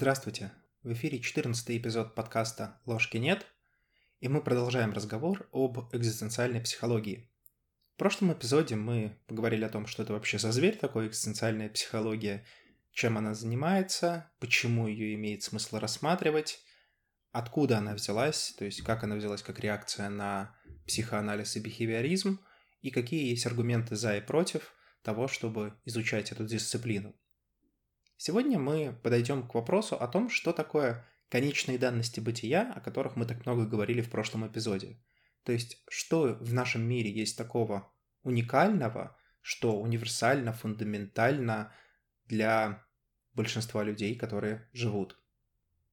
Здравствуйте! В эфире 14 эпизод подкаста «Ложки нет», и мы продолжаем разговор об экзистенциальной психологии. В прошлом эпизоде мы поговорили о том, что это вообще за зверь такой экзистенциальная психология, чем она занимается, почему ее имеет смысл рассматривать, откуда она взялась, то есть как она взялась как реакция на психоанализ и бихевиоризм, и какие есть аргументы за и против того, чтобы изучать эту дисциплину. Сегодня мы подойдем к вопросу о том, что такое конечные данности бытия, о которых мы так много говорили в прошлом эпизоде. То есть, что в нашем мире есть такого уникального, что универсально, фундаментально для большинства людей, которые живут.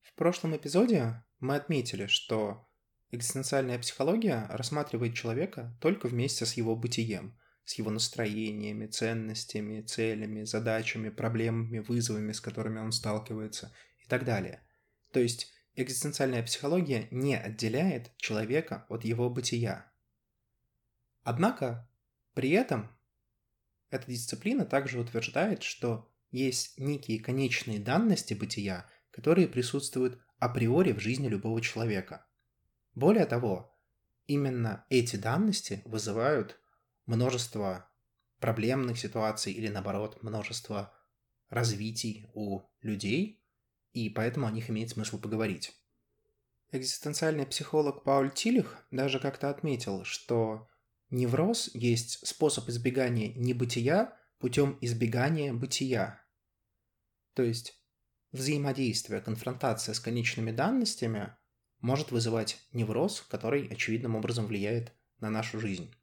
В прошлом эпизоде мы отметили, что экзистенциальная психология рассматривает человека только вместе с его бытием – с его настроениями, ценностями, целями, задачами, проблемами, вызовами, с которыми он сталкивается и так далее. То есть экзистенциальная психология не отделяет человека от его бытия. Однако при этом эта дисциплина также утверждает, что есть некие конечные данности бытия, которые присутствуют априори в жизни любого человека. Более того, именно эти данности вызывают множество проблемных ситуаций или наоборот множество развитий у людей, и поэтому о них имеет смысл поговорить. Экзистенциальный психолог Пауль Тилих даже как-то отметил, что невроз есть способ избегания небытия путем избегания бытия. То есть взаимодействие, конфронтация с конечными данностями может вызывать невроз, который очевидным образом влияет на нашу жизнь.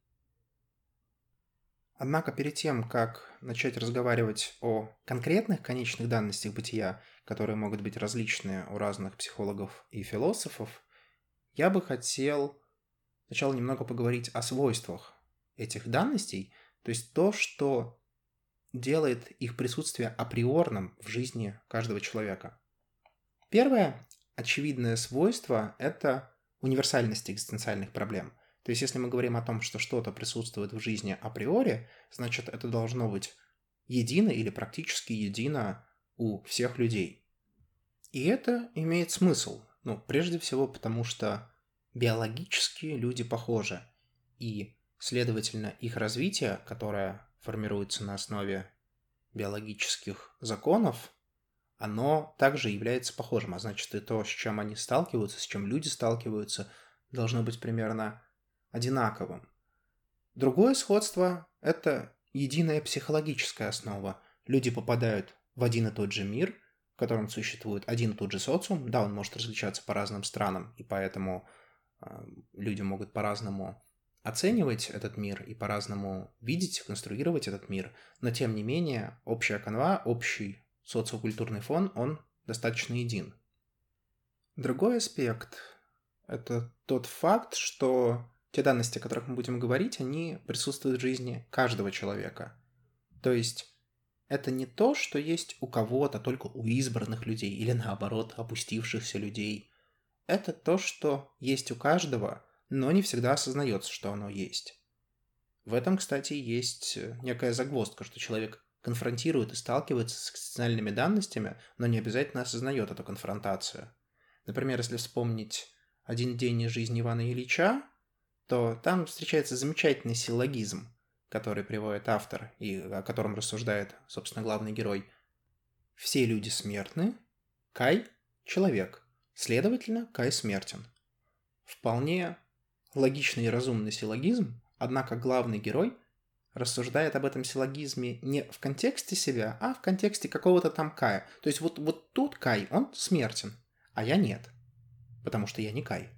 Однако перед тем, как начать разговаривать о конкретных конечных данностях бытия, которые могут быть различные у разных психологов и философов, я бы хотел сначала немного поговорить о свойствах этих данностей, то есть то, что делает их присутствие априорным в жизни каждого человека. Первое очевидное свойство – это универсальность экзистенциальных проблем – то есть, если мы говорим о том, что что-то присутствует в жизни априори, значит, это должно быть едино или практически едино у всех людей. И это имеет смысл. Ну, прежде всего, потому что биологически люди похожи. И, следовательно, их развитие, которое формируется на основе биологических законов, оно также является похожим. А значит, и то, с чем они сталкиваются, с чем люди сталкиваются, должно быть примерно одинаковым. Другое сходство – это единая психологическая основа. Люди попадают в один и тот же мир, в котором существует один и тот же социум. Да, он может различаться по разным странам, и поэтому э, люди могут по-разному оценивать этот мир и по-разному видеть, конструировать этот мир, но тем не менее общая канва, общий социокультурный фон, он достаточно един. Другой аспект – это тот факт, что те данности, о которых мы будем говорить, они присутствуют в жизни каждого человека. То есть это не то, что есть у кого-то, только у избранных людей, или наоборот, опустившихся людей. Это то, что есть у каждого, но не всегда осознается, что оно есть. В этом, кстати, есть некая загвоздка, что человек конфронтирует и сталкивается с экзистенциальными данностями, но не обязательно осознает эту конфронтацию. Например, если вспомнить «Один день из жизни Ивана Ильича», то там встречается замечательный силлогизм, который приводит автор и о котором рассуждает, собственно, главный герой. Все люди смертны, Кай – человек, следовательно, Кай смертен. Вполне логичный и разумный силлогизм, однако главный герой рассуждает об этом силлогизме не в контексте себя, а в контексте какого-то там Кая. То есть вот, вот тут Кай, он смертен, а я нет, потому что я не Кай.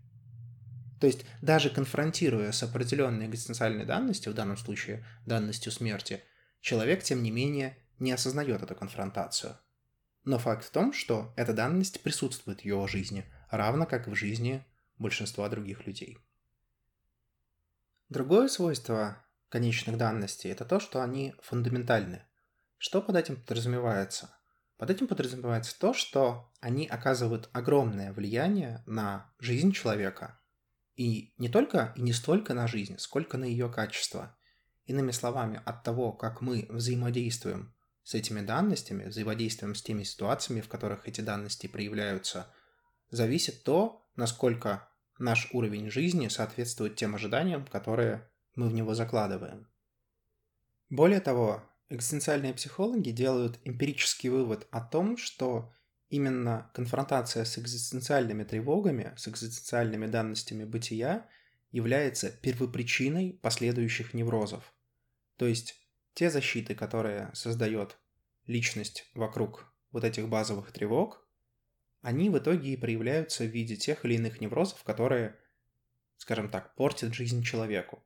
То есть даже конфронтируя с определенной экзистенциальной данностью, в данном случае данностью смерти, человек, тем не менее, не осознает эту конфронтацию. Но факт в том, что эта данность присутствует в его жизни, равно как в жизни большинства других людей. Другое свойство конечных данностей – это то, что они фундаментальны. Что под этим подразумевается? Под этим подразумевается то, что они оказывают огромное влияние на жизнь человека – и не только и не столько на жизнь, сколько на ее качество. Иными словами, от того, как мы взаимодействуем с этими данностями, взаимодействием с теми ситуациями, в которых эти данности проявляются, зависит то, насколько наш уровень жизни соответствует тем ожиданиям, которые мы в него закладываем. Более того, экзистенциальные психологи делают эмпирический вывод о том, что именно конфронтация с экзистенциальными тревогами, с экзистенциальными данностями бытия является первопричиной последующих неврозов. То есть те защиты, которые создает личность вокруг вот этих базовых тревог, они в итоге и проявляются в виде тех или иных неврозов, которые, скажем так, портят жизнь человеку.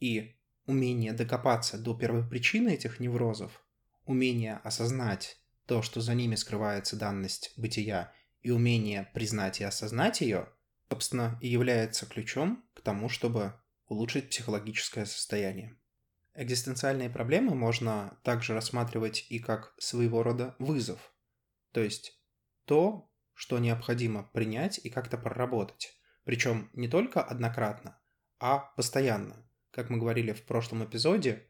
И умение докопаться до первопричины этих неврозов, умение осознать то, что за ними скрывается данность бытия, и умение признать и осознать ее, собственно, и является ключом к тому, чтобы улучшить психологическое состояние. Экзистенциальные проблемы можно также рассматривать и как своего рода вызов, то есть то, что необходимо принять и как-то проработать, причем не только однократно, а постоянно. Как мы говорили в прошлом эпизоде,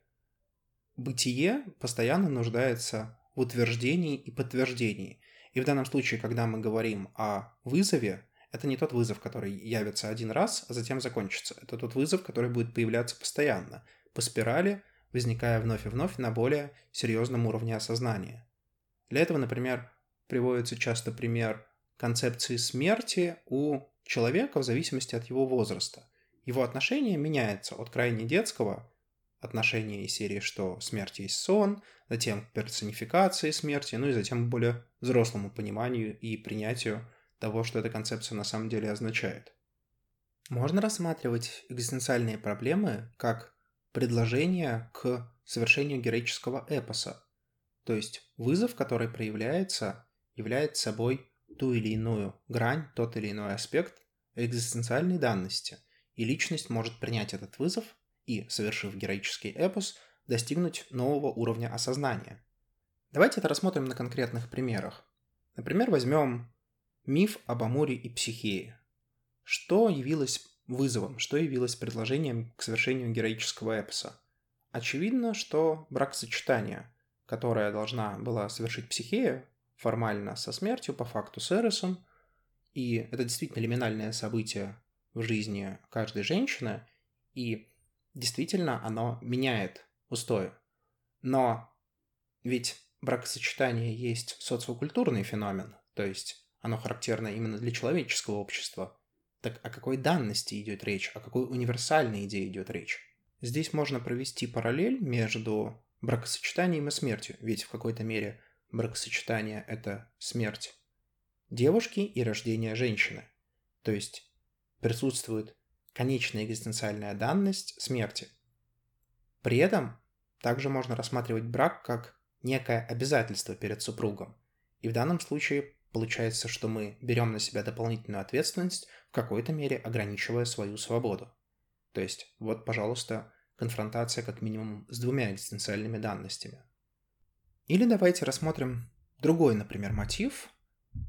бытие постоянно нуждается в утверждении и подтверждении. И в данном случае, когда мы говорим о вызове, это не тот вызов, который явится один раз, а затем закончится. Это тот вызов, который будет появляться постоянно – по спирали, возникая вновь и вновь на более серьезном уровне осознания. Для этого, например, приводится часто пример концепции смерти у человека в зависимости от его возраста. Его отношение меняется от крайне детского отношения из серии, что смерть есть сон, затем к персонификации смерти, ну и затем к более взрослому пониманию и принятию того, что эта концепция на самом деле означает. Можно рассматривать экзистенциальные проблемы как предложение к совершению героического эпоса. То есть вызов, который проявляется, является собой ту или иную грань, тот или иной аспект экзистенциальной данности, и личность может принять этот вызов и, совершив героический эпос, достигнуть нового уровня осознания. Давайте это рассмотрим на конкретных примерах. Например, возьмем миф об Амуре и Психее. Что явилось вызовом, что явилось предложением к совершению героического эпоса. Очевидно, что бракосочетание, которое должна была совершить Психея, формально со смертью, по факту с Эросом, и это действительно лиминальное событие в жизни каждой женщины, и действительно оно меняет устои. Но ведь бракосочетание есть социокультурный феномен, то есть оно характерно именно для человеческого общества, так о какой данности идет речь, о какой универсальной идее идет речь? Здесь можно провести параллель между бракосочетанием и смертью, ведь в какой-то мере бракосочетание – это смерть девушки и рождение женщины. То есть присутствует конечная экзистенциальная данность смерти. При этом также можно рассматривать брак как некое обязательство перед супругом. И в данном случае Получается, что мы берем на себя дополнительную ответственность, в какой-то мере ограничивая свою свободу. То есть, вот, пожалуйста, конфронтация как минимум с двумя экзистенциальными данностями. Или давайте рассмотрим другой, например, мотив.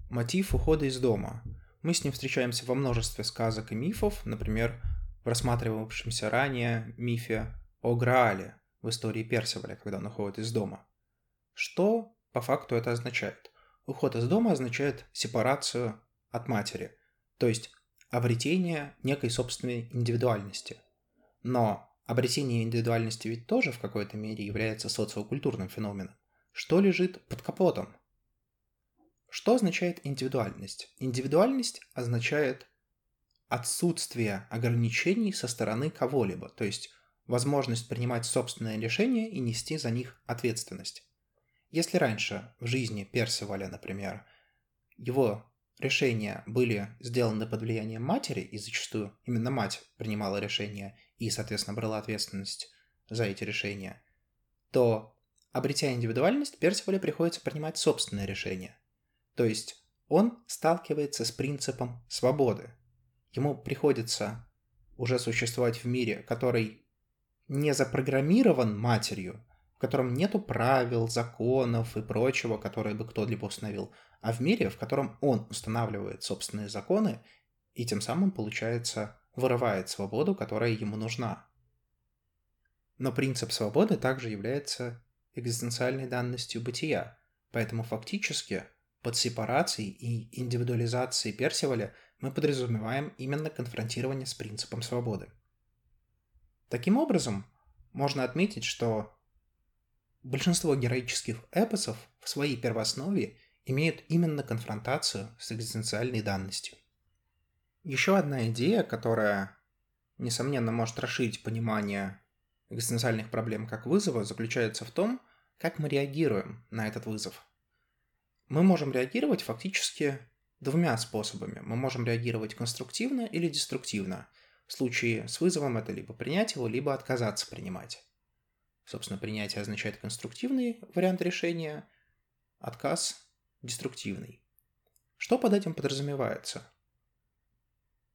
Мотив ухода из дома. Мы с ним встречаемся во множестве сказок и мифов, например, в рассматривавшемся ранее мифе о Граале в истории Персиваля, когда он уходит из дома. Что по факту это означает? Уход из дома означает сепарацию от матери, то есть обретение некой собственной индивидуальности. Но обретение индивидуальности ведь тоже в какой-то мере является социокультурным феноменом. Что лежит под капотом? Что означает индивидуальность? Индивидуальность означает отсутствие ограничений со стороны кого-либо, то есть возможность принимать собственные решения и нести за них ответственность. Если раньше в жизни Персиваля, например, его решения были сделаны под влиянием матери, и зачастую именно мать принимала решения и, соответственно, брала ответственность за эти решения, то, обретя индивидуальность, Персивалю приходится принимать собственные решения. То есть он сталкивается с принципом свободы. Ему приходится уже существовать в мире, который не запрограммирован матерью, в котором нету правил, законов и прочего, которые бы кто-либо установил, а в мире, в котором он устанавливает собственные законы и тем самым, получается, вырывает свободу, которая ему нужна. Но принцип свободы также является экзистенциальной данностью бытия, поэтому фактически под сепарацией и индивидуализацией Персиваля мы подразумеваем именно конфронтирование с принципом свободы. Таким образом, можно отметить, что большинство героических эпосов в своей первооснове имеют именно конфронтацию с экзистенциальной данностью. Еще одна идея, которая, несомненно, может расширить понимание экзистенциальных проблем как вызова, заключается в том, как мы реагируем на этот вызов. Мы можем реагировать фактически двумя способами. Мы можем реагировать конструктивно или деструктивно. В случае с вызовом это либо принять его, либо отказаться принимать. Собственно, принятие означает конструктивный вариант решения, отказ – деструктивный. Что под этим подразумевается?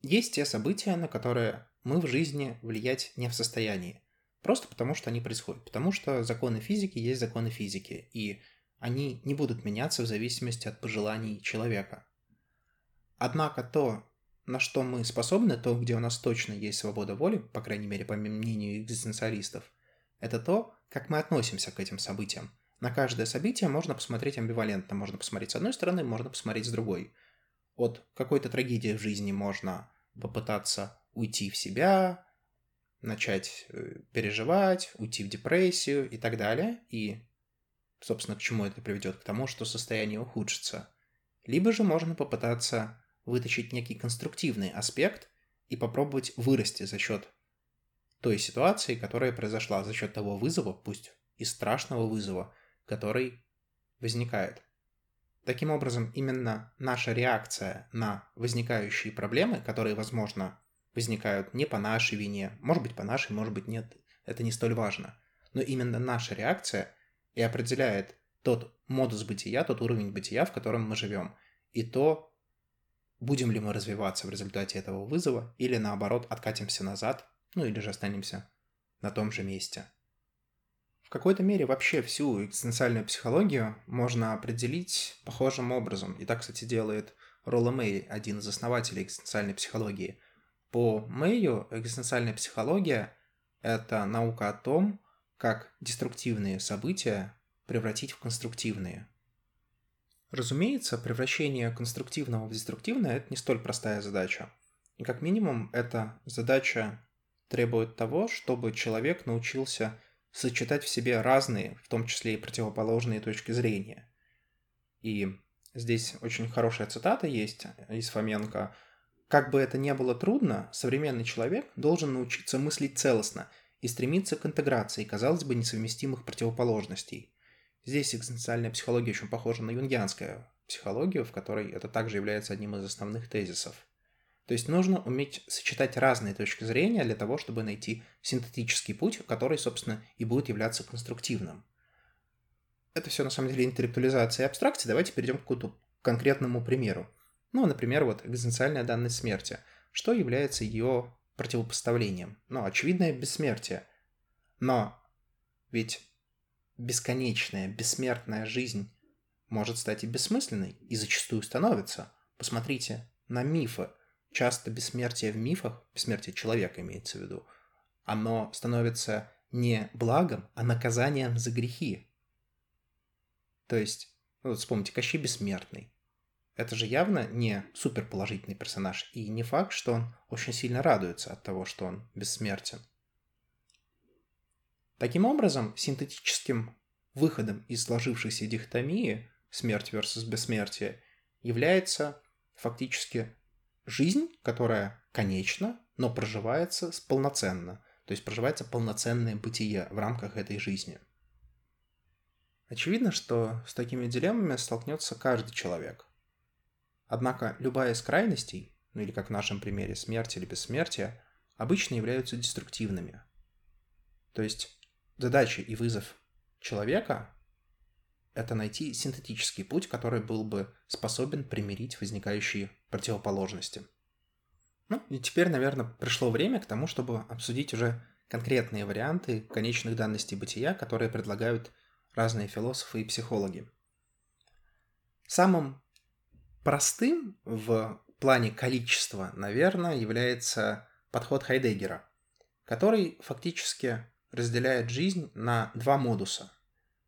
Есть те события, на которые мы в жизни влиять не в состоянии. Просто потому, что они происходят. Потому что законы физики есть законы физики. И они не будут меняться в зависимости от пожеланий человека. Однако то, на что мы способны, то, где у нас точно есть свобода воли, по крайней мере, по мнению экзистенциалистов, это то, как мы относимся к этим событиям. На каждое событие можно посмотреть амбивалентно. Можно посмотреть с одной стороны, можно посмотреть с другой. От какой-то трагедии в жизни можно попытаться уйти в себя, начать э, переживать, уйти в депрессию и так далее. И, собственно, к чему это приведет? К тому, что состояние ухудшится. Либо же можно попытаться вытащить некий конструктивный аспект и попробовать вырасти за счет той ситуации, которая произошла, за счет того вызова, пусть и страшного вызова, который возникает. Таким образом, именно наша реакция на возникающие проблемы, которые, возможно, возникают не по нашей вине, может быть, по нашей, может быть, нет, это не столь важно. Но именно наша реакция и определяет тот модус бытия, тот уровень бытия, в котором мы живем, и то, будем ли мы развиваться в результате этого вызова, или наоборот откатимся назад, ну или же останемся на том же месте. В какой-то мере вообще всю экзистенциальную психологию можно определить похожим образом. И так, кстати, делает Ролла Мэй, один из основателей экзистенциальной психологии. По Мэю экзистенциальная психология – это наука о том, как деструктивные события превратить в конструктивные. Разумеется, превращение конструктивного в деструктивное – это не столь простая задача. И как минимум, эта задача требует того, чтобы человек научился сочетать в себе разные, в том числе и противоположные точки зрения. И здесь очень хорошая цитата есть из Фоменко. «Как бы это ни было трудно, современный человек должен научиться мыслить целостно и стремиться к интеграции, казалось бы, несовместимых противоположностей. Здесь экзистенциальная психология очень похожа на юнгианскую психологию, в которой это также является одним из основных тезисов. То есть нужно уметь сочетать разные точки зрения для того, чтобы найти синтетический путь, который, собственно, и будет являться конструктивным. Это все на самом деле интеллектуализация и абстракция. Давайте перейдем к какому-то конкретному примеру. Ну, например, вот экзистенциальная данность смерти. Что является ее противопоставлением? Ну, очевидное бессмертие. Но ведь бесконечная, бессмертная жизнь может стать и бессмысленной, и зачастую становится. Посмотрите на мифы. Часто бессмертие в мифах, бессмертие человека имеется в виду, оно становится не благом, а наказанием за грехи. То есть, ну вот вспомните, Кощей Бессмертный. Это же явно не суперположительный персонаж, и не факт, что он очень сильно радуется от того, что он бессмертен. Таким образом, синтетическим выходом из сложившейся дихотомии смерть versus бессмертие является фактически жизнь, которая конечна, но проживается полноценно. То есть проживается полноценное бытие в рамках этой жизни. Очевидно, что с такими дилеммами столкнется каждый человек. Однако любая из крайностей, ну или как в нашем примере смерть или бессмертие, обычно являются деструктивными. То есть задача и вызов человека — это найти синтетический путь, который был бы способен примирить возникающие противоположности. Ну и теперь, наверное, пришло время к тому, чтобы обсудить уже конкретные варианты конечных данностей бытия, которые предлагают разные философы и психологи. Самым простым в плане количества, наверное, является подход Хайдеггера, который фактически разделяет жизнь на два модуса.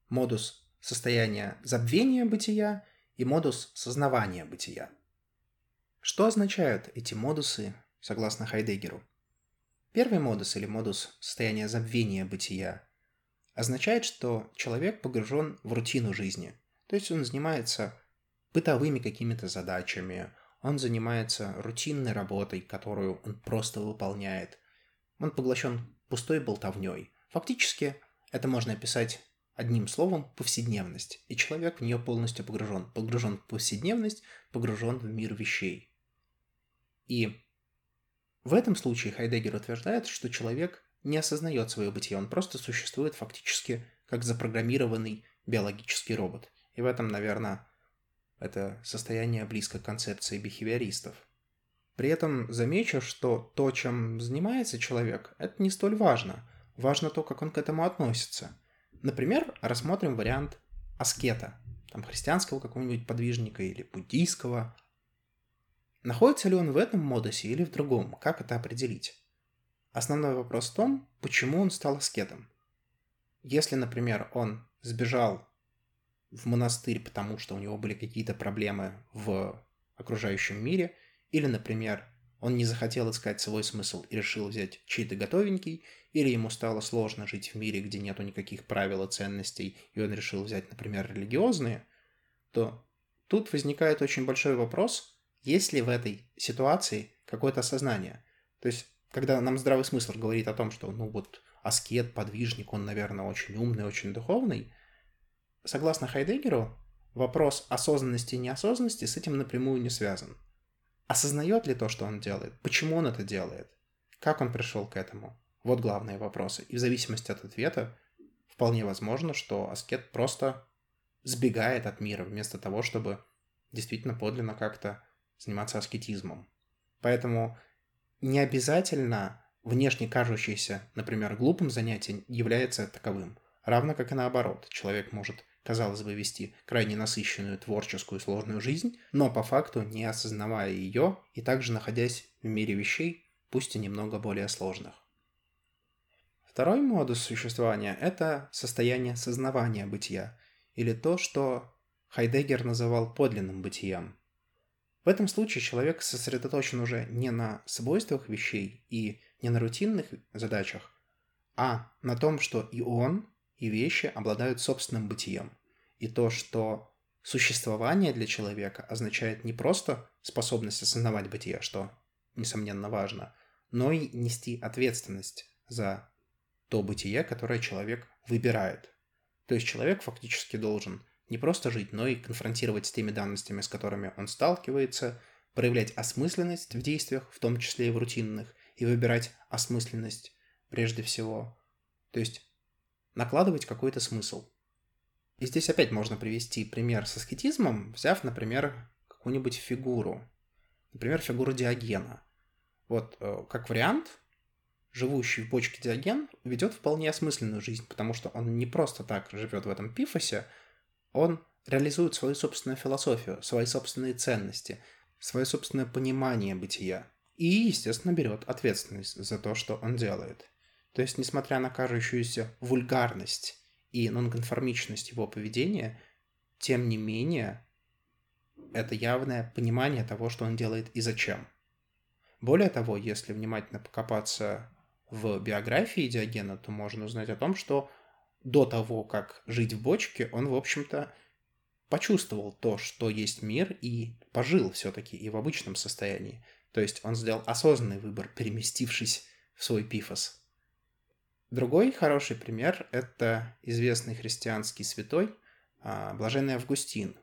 модус состояния забвения бытия и модус сознавания бытия. Что означают эти модусы, согласно Хайдеггеру? Первый модус или модус состояния забвения бытия означает, что человек погружен в рутину жизни. То есть он занимается бытовыми какими-то задачами, он занимается рутинной работой, которую он просто выполняет. Он поглощен пустой болтовней. Фактически это можно описать одним словом повседневность, и человек в нее полностью погружен. Погружен в повседневность, погружен в мир вещей. И в этом случае Хайдеггер утверждает, что человек не осознает свое бытие, он просто существует фактически как запрограммированный биологический робот. И в этом, наверное, это состояние близко к концепции бихевиористов. При этом замечу, что то, чем занимается человек, это не столь важно. Важно то, как он к этому относится. Например, рассмотрим вариант аскета, там христианского какого-нибудь подвижника или буддийского. Находится ли он в этом модусе или в другом? Как это определить? Основной вопрос в том, почему он стал аскетом. Если, например, он сбежал в монастырь, потому что у него были какие-то проблемы в окружающем мире, или, например, он не захотел искать свой смысл и решил взять чей-то готовенький, или ему стало сложно жить в мире, где нету никаких правил и ценностей, и он решил взять, например, религиозные, то тут возникает очень большой вопрос, есть ли в этой ситуации какое-то осознание. То есть когда нам здравый смысл говорит о том, что, ну вот, аскет, подвижник, он, наверное, очень умный, очень духовный, согласно Хайдеггеру, вопрос осознанности и неосознанности с этим напрямую не связан. Осознает ли то, что он делает? Почему он это делает? Как он пришел к этому? Вот главные вопросы. И в зависимости от ответа вполне возможно, что аскет просто сбегает от мира вместо того, чтобы действительно подлинно как-то заниматься аскетизмом. Поэтому не обязательно внешне кажущееся, например, глупым занятие является таковым. Равно как и наоборот. Человек может, казалось бы, вести крайне насыщенную творческую сложную жизнь, но по факту не осознавая ее и также находясь в мире вещей, пусть и немного более сложных. Второй модус существования – это состояние сознавания бытия, или то, что Хайдеггер называл подлинным бытием – в этом случае человек сосредоточен уже не на свойствах вещей и не на рутинных задачах, а на том, что и он, и вещи обладают собственным бытием. И то, что существование для человека означает не просто способность осознавать бытие, что, несомненно, важно, но и нести ответственность за то бытие, которое человек выбирает. То есть человек фактически должен не просто жить, но и конфронтировать с теми данностями, с которыми он сталкивается, проявлять осмысленность в действиях, в том числе и в рутинных, и выбирать осмысленность прежде всего. То есть накладывать какой-то смысл. И здесь опять можно привести пример с аскетизмом, взяв, например, какую-нибудь фигуру. Например, фигуру Диогена. Вот э, как вариант, живущий в бочке Диоген ведет вполне осмысленную жизнь, потому что он не просто так живет в этом пифосе, он реализует свою собственную философию, свои собственные ценности, свое собственное понимание бытия. И, естественно, берет ответственность за то, что он делает. То есть, несмотря на кажущуюся вульгарность и нонконформичность его поведения, тем не менее, это явное понимание того, что он делает и зачем. Более того, если внимательно покопаться в биографии Диогена, то можно узнать о том, что до того, как жить в бочке, он, в общем-то, почувствовал то, что есть мир, и пожил все-таки и в обычном состоянии. То есть он сделал осознанный выбор, переместившись в свой пифос. Другой хороший пример – это известный христианский святой а, Блаженный Августин.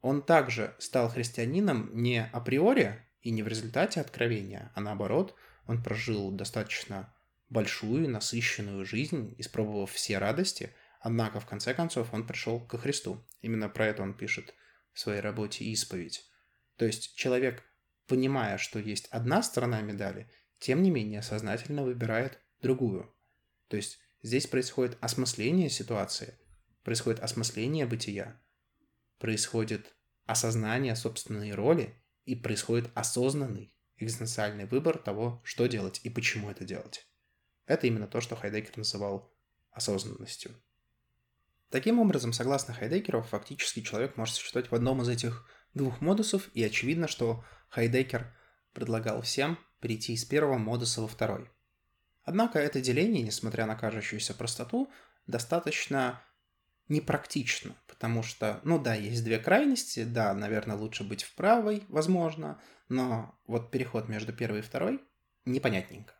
Он также стал христианином не априори и не в результате откровения, а наоборот, он прожил достаточно большую, насыщенную жизнь, испробовав все радости, однако в конце концов он пришел ко Христу. Именно про это он пишет в своей работе «Исповедь». То есть человек, понимая, что есть одна сторона медали, тем не менее сознательно выбирает другую. То есть здесь происходит осмысление ситуации, происходит осмысление бытия, происходит осознание собственной роли и происходит осознанный экзистенциальный выбор того, что делать и почему это делать. Это именно то, что Хайдеггер называл осознанностью. Таким образом, согласно Хайдекеру, фактически человек может существовать в одном из этих двух модусов, и очевидно, что Хайдекер предлагал всем перейти из первого модуса во второй. Однако это деление, несмотря на кажущуюся простоту, достаточно непрактично, потому что, ну да, есть две крайности, да, наверное, лучше быть в правой, возможно, но вот переход между первой и второй непонятненько.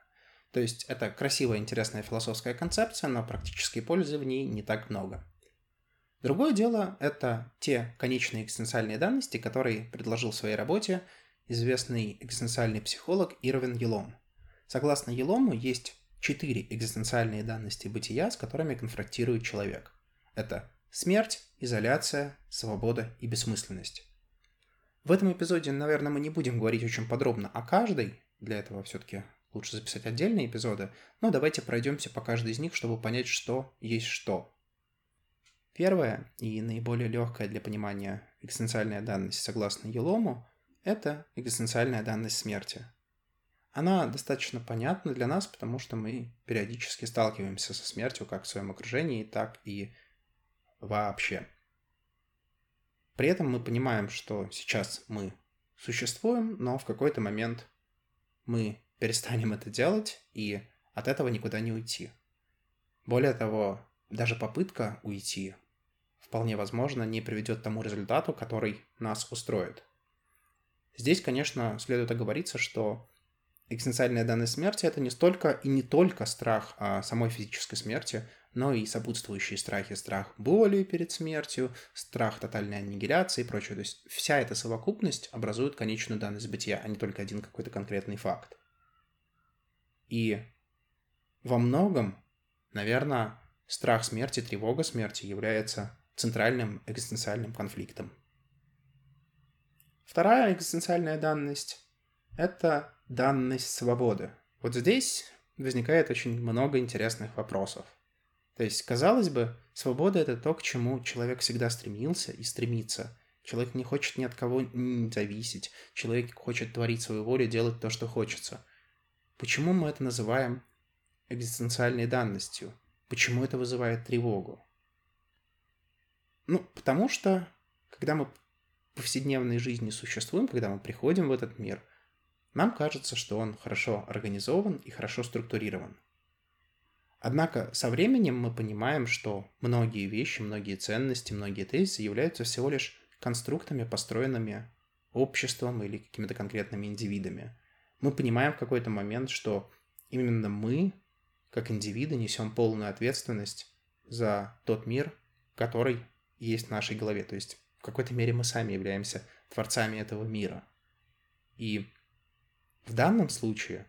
То есть это красивая, интересная философская концепция, но практической пользы в ней не так много. Другое дело – это те конечные экзистенциальные данности, которые предложил в своей работе известный экзистенциальный психолог Ирвин Елом. Согласно Елому, есть четыре экзистенциальные данности бытия, с которыми конфронтирует человек. Это смерть, изоляция, свобода и бессмысленность. В этом эпизоде, наверное, мы не будем говорить очень подробно о каждой, для этого все-таки лучше записать отдельные эпизоды, но давайте пройдемся по каждой из них, чтобы понять, что есть что. Первая и наиболее легкая для понимания экзистенциальная данность, согласно Елому, это экзистенциальная данность смерти. Она достаточно понятна для нас, потому что мы периодически сталкиваемся со смертью как в своем окружении, так и вообще. При этом мы понимаем, что сейчас мы существуем, но в какой-то момент мы перестанем это делать, и от этого никуда не уйти. Более того, даже попытка уйти вполне возможно, не приведет к тому результату, который нас устроит. Здесь, конечно, следует оговориться, что экзистенциальная данность смерти – это не столько и не только страх о самой физической смерти, но и сопутствующие страхи, страх боли перед смертью, страх тотальной аннигиляции и прочее. То есть вся эта совокупность образует конечную данность бытия, а не только один какой-то конкретный факт. И во многом, наверное, страх смерти, тревога смерти является центральным экзистенциальным конфликтом. Вторая экзистенциальная данность – это данность свободы. Вот здесь возникает очень много интересных вопросов. То есть, казалось бы, свобода – это то, к чему человек всегда стремился и стремится. Человек не хочет ни от кого зависеть. Человек хочет творить свою волю, делать то, что хочется. Почему мы это называем экзистенциальной данностью? Почему это вызывает тревогу? Ну, потому что, когда мы в повседневной жизни существуем, когда мы приходим в этот мир, нам кажется, что он хорошо организован и хорошо структурирован. Однако со временем мы понимаем, что многие вещи, многие ценности, многие тезисы являются всего лишь конструктами, построенными обществом или какими-то конкретными индивидами. Мы понимаем в какой-то момент, что именно мы, как индивиды, несем полную ответственность за тот мир, который есть в нашей голове. То есть в какой-то мере мы сами являемся творцами этого мира. И в данном случае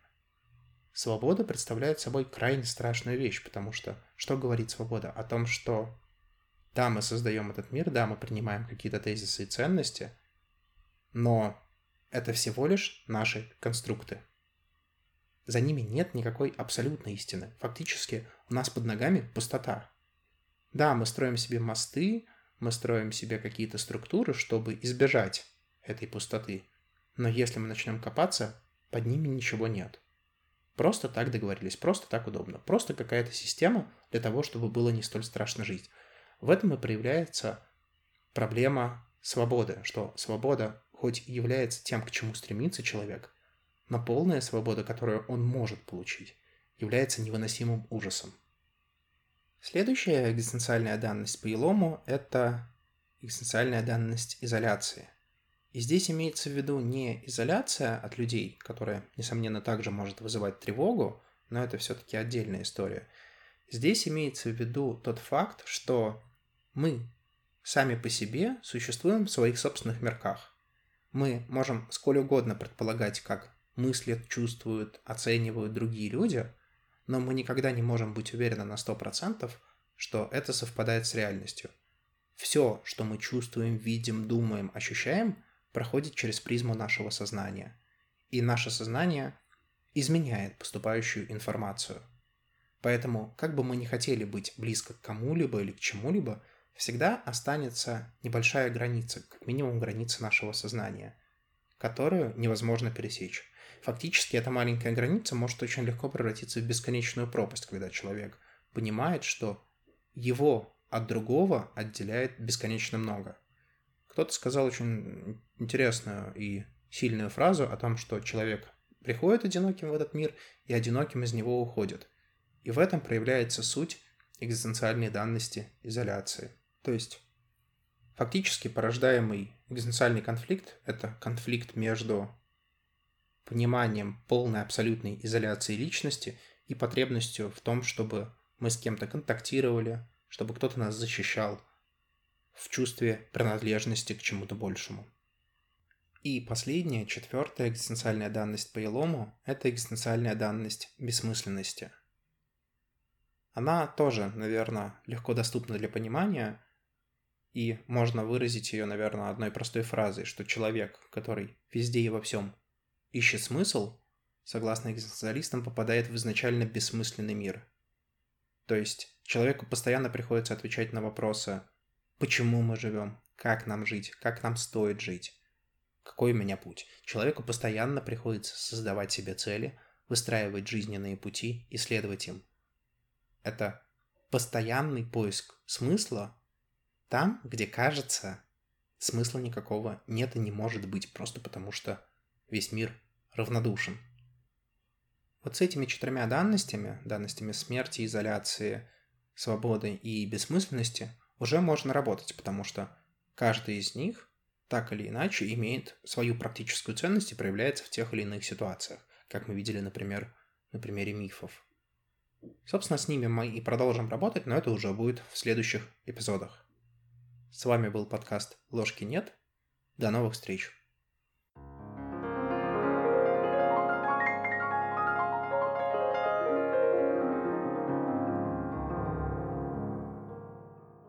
свобода представляет собой крайне страшную вещь, потому что что говорит свобода? О том, что да, мы создаем этот мир, да, мы принимаем какие-то тезисы и ценности, но это всего лишь наши конструкты. За ними нет никакой абсолютной истины. Фактически у нас под ногами пустота. Да, мы строим себе мосты, мы строим себе какие-то структуры, чтобы избежать этой пустоты. Но если мы начнем копаться, под ними ничего нет. Просто так договорились, просто так удобно. Просто какая-то система для того, чтобы было не столь страшно жить. В этом и проявляется проблема свободы, что свобода хоть и является тем, к чему стремится человек, но полная свобода, которую он может получить, является невыносимым ужасом. Следующая экзистенциальная данность по Елому – это экзистенциальная данность изоляции. И здесь имеется в виду не изоляция от людей, которая, несомненно, также может вызывать тревогу, но это все-таки отдельная история. Здесь имеется в виду тот факт, что мы сами по себе существуем в своих собственных мирках. Мы можем сколь угодно предполагать, как мыслят, чувствуют, оценивают другие люди – но мы никогда не можем быть уверены на 100%, что это совпадает с реальностью. Все, что мы чувствуем, видим, думаем, ощущаем, проходит через призму нашего сознания. И наше сознание изменяет поступающую информацию. Поэтому, как бы мы ни хотели быть близко к кому-либо или к чему-либо, всегда останется небольшая граница, как минимум граница нашего сознания, которую невозможно пересечь. Фактически эта маленькая граница может очень легко превратиться в бесконечную пропасть, когда человек понимает, что его от другого отделяет бесконечно много. Кто-то сказал очень интересную и сильную фразу о том, что человек приходит одиноким в этот мир и одиноким из него уходит. И в этом проявляется суть экзистенциальной данности изоляции. То есть фактически порождаемый экзистенциальный конфликт – это конфликт между пониманием полной абсолютной изоляции личности и потребностью в том, чтобы мы с кем-то контактировали, чтобы кто-то нас защищал в чувстве принадлежности к чему-то большему. И последняя, четвертая экзистенциальная данность по Елому – это экзистенциальная данность бессмысленности. Она тоже, наверное, легко доступна для понимания, и можно выразить ее, наверное, одной простой фразой, что человек, который везде и во всем ищет смысл, согласно экзистенциалистам, попадает в изначально бессмысленный мир. То есть человеку постоянно приходится отвечать на вопросы, почему мы живем, как нам жить, как нам стоит жить, какой у меня путь. Человеку постоянно приходится создавать себе цели, выстраивать жизненные пути, исследовать им. Это постоянный поиск смысла там, где кажется, смысла никакого нет и не может быть, просто потому что весь мир равнодушен. Вот с этими четырьмя данностями, данностями смерти, изоляции, свободы и бессмысленности, уже можно работать, потому что каждый из них так или иначе имеет свою практическую ценность и проявляется в тех или иных ситуациях, как мы видели, например, на примере мифов. Собственно, с ними мы и продолжим работать, но это уже будет в следующих эпизодах. С вами был подкаст «Ложки нет». До новых встреч!